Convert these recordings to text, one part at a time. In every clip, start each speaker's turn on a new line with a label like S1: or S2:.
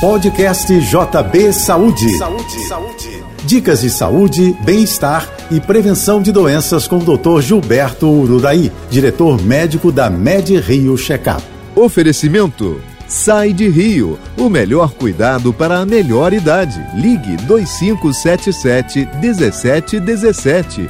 S1: Podcast JB Saúde. Saúde. Saúde. Dicas de saúde, bem-estar e prevenção de doenças com o Dr. Gilberto Urudaí, diretor médico da Med Rio Checkup.
S2: Oferecimento Sai de Rio, o melhor cuidado para a melhor idade. Ligue 2577 1717.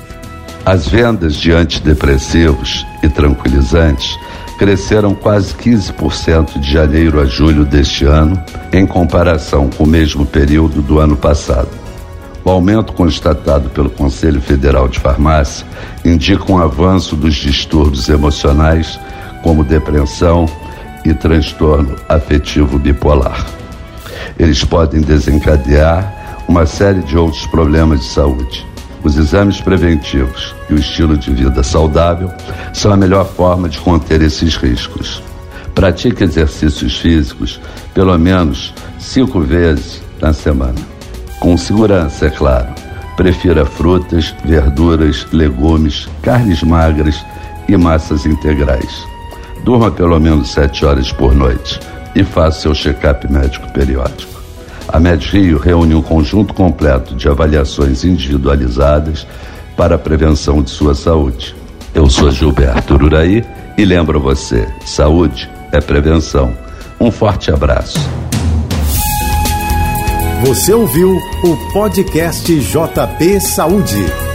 S3: As vendas de antidepressivos e tranquilizantes cresceram quase 15% de janeiro a julho deste ano, em comparação com o mesmo período do ano passado. O aumento constatado pelo Conselho Federal de Farmácia indica um avanço dos distúrbios emocionais, como depressão e transtorno afetivo bipolar. Eles podem desencadear uma série de outros problemas de saúde os exames preventivos e o estilo de vida saudável são a melhor forma de conter esses riscos. Pratique exercícios físicos pelo menos cinco vezes na semana. Com segurança, é claro. Prefira frutas, verduras, legumes, carnes magras e massas integrais. Durma pelo menos sete horas por noite e faça seu check-up médico periódico. A MedRio reúne um conjunto completo de avaliações individualizadas para a prevenção de sua saúde. Eu sou Gilberto Uraí e lembro você: saúde é prevenção. Um forte abraço.
S1: Você ouviu o podcast JP Saúde.